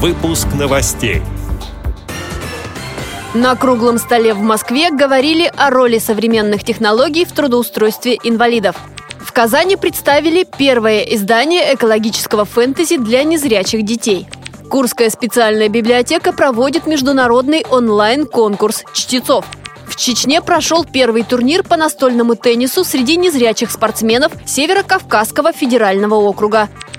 Выпуск новостей. На круглом столе в Москве говорили о роли современных технологий в трудоустройстве инвалидов. В Казани представили первое издание экологического фэнтези для незрячих детей. Курская специальная библиотека проводит международный онлайн-конкурс чтецов. В Чечне прошел первый турнир по настольному теннису среди незрячих спортсменов Северо-Кавказского федерального округа.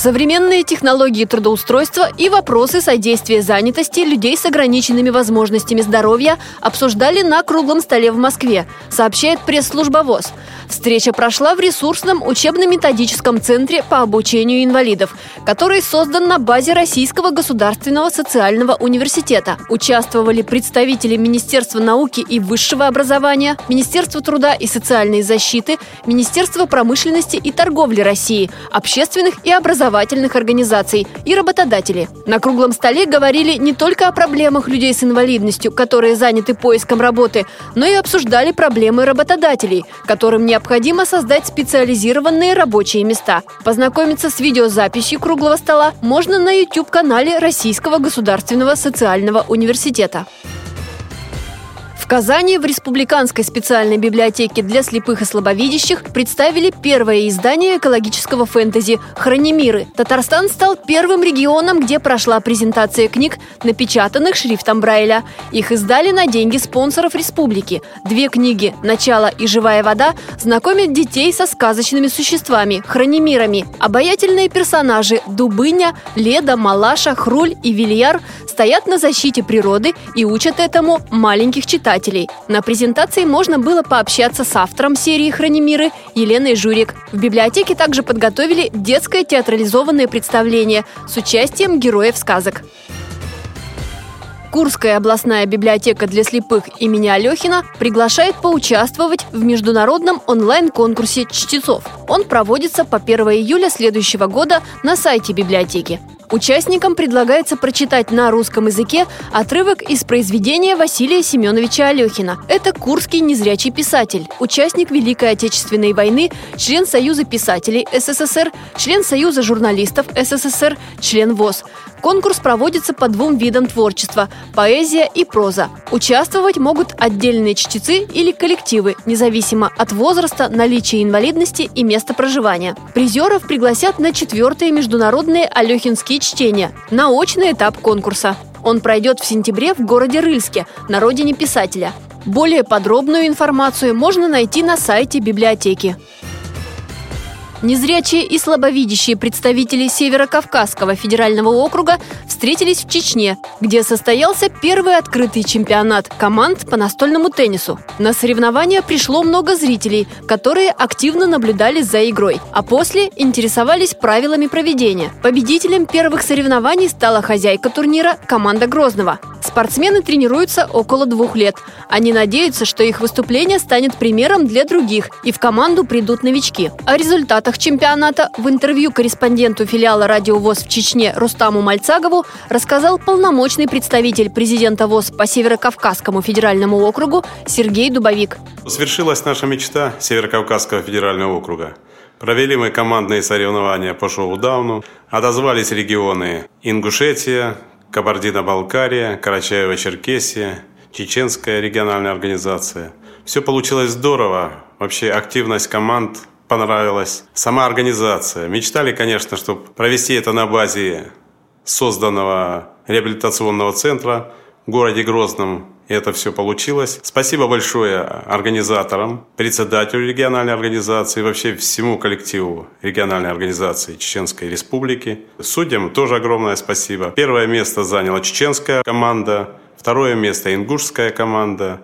Современные технологии трудоустройства и вопросы содействия занятости людей с ограниченными возможностями здоровья обсуждали на круглом столе в Москве, сообщает пресс-служба ВОЗ. Встреча прошла в ресурсном учебно-методическом центре по обучению инвалидов, который создан на базе Российского государственного социального университета. Участвовали представители Министерства науки и высшего образования, Министерства труда и социальной защиты, Министерства промышленности и торговли России, общественных и образовательных организаций и работодатели. На круглом столе говорили не только о проблемах людей с инвалидностью, которые заняты поиском работы, но и обсуждали проблемы работодателей, которым не необходимо создать специализированные рабочие места. Познакомиться с видеозаписью круглого стола можно на YouTube-канале Российского государственного социального университета. Казани в Республиканской специальной библиотеке для слепых и слабовидящих представили первое издание экологического фэнтези «Хранимиры». Татарстан стал первым регионом, где прошла презентация книг, напечатанных шрифтом Брайля. Их издали на деньги спонсоров республики. Две книги «Начало» и «Живая вода» знакомят детей со сказочными существами – хранимирами. Обаятельные персонажи Дубыня, Леда, Малаша, Хруль и Вильяр стоят на защите природы и учат этому маленьких читателей читателей. На презентации можно было пообщаться с автором серии «Хранимиры» Еленой Журик. В библиотеке также подготовили детское театрализованное представление с участием героев сказок. Курская областная библиотека для слепых имени Алехина приглашает поучаствовать в международном онлайн-конкурсе чтецов. Он проводится по 1 июля следующего года на сайте библиотеки. Участникам предлагается прочитать на русском языке отрывок из произведения Василия Семеновича Алехина. Это курский незрячий писатель, участник Великой Отечественной войны, член Союза писателей СССР, член Союза журналистов СССР, член ВОЗ. Конкурс проводится по двум видам творчества – поэзия и проза. Участвовать могут отдельные чтецы или коллективы, независимо от возраста, наличия инвалидности и места проживания. Призеров пригласят на четвертые международные Алехинские чтения – научный этап конкурса. Он пройдет в сентябре в городе Рыльске, на родине писателя. Более подробную информацию можно найти на сайте библиотеки. Незрячие и слабовидящие представители Северо-Кавказского федерального округа встретились в Чечне, где состоялся первый открытый чемпионат команд по настольному теннису. На соревнования пришло много зрителей, которые активно наблюдали за игрой, а после интересовались правилами проведения. Победителем первых соревнований стала хозяйка турнира команда Грозного. Спортсмены тренируются около двух лет. Они надеются, что их выступление станет примером для других, и в команду придут новички. О результатах чемпионата в интервью корреспонденту филиала «Радио ВОЗ» в Чечне Рустаму Мальцагову рассказал полномочный представитель президента ВОЗ по Северо-Кавказскому федеральному округу Сергей Дубовик. Свершилась наша мечта Северо-Кавказского федерального округа. Провели мы командные соревнования по шоу-дауну, отозвались регионы Ингушетия, Кабардино-Балкария, Карачаево-Черкесия, Чеченская региональная организация. Все получилось здорово. Вообще активность команд понравилась. Сама организация. Мечтали, конечно, чтобы провести это на базе созданного реабилитационного центра в городе Грозном это все получилось. Спасибо большое организаторам, председателю региональной организации, вообще всему коллективу региональной организации Чеченской Республики. Судьям тоже огромное спасибо. Первое место заняла чеченская команда, второе место ингушская команда,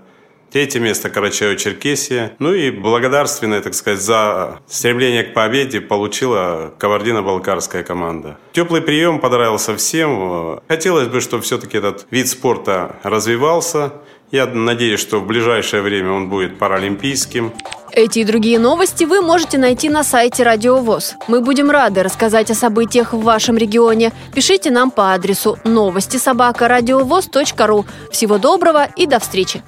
Третье место Карачаево-Черкесия. Ну и благодарственное, так сказать, за стремление к победе получила Кабардино-Балкарская команда. Теплый прием понравился всем. Хотелось бы, чтобы все-таки этот вид спорта развивался. Я надеюсь, что в ближайшее время он будет паралимпийским. Эти и другие новости вы можете найти на сайте Радио ВОЗ. Мы будем рады рассказать о событиях в вашем регионе. Пишите нам по адресу новости собака ру. Всего доброго и до встречи!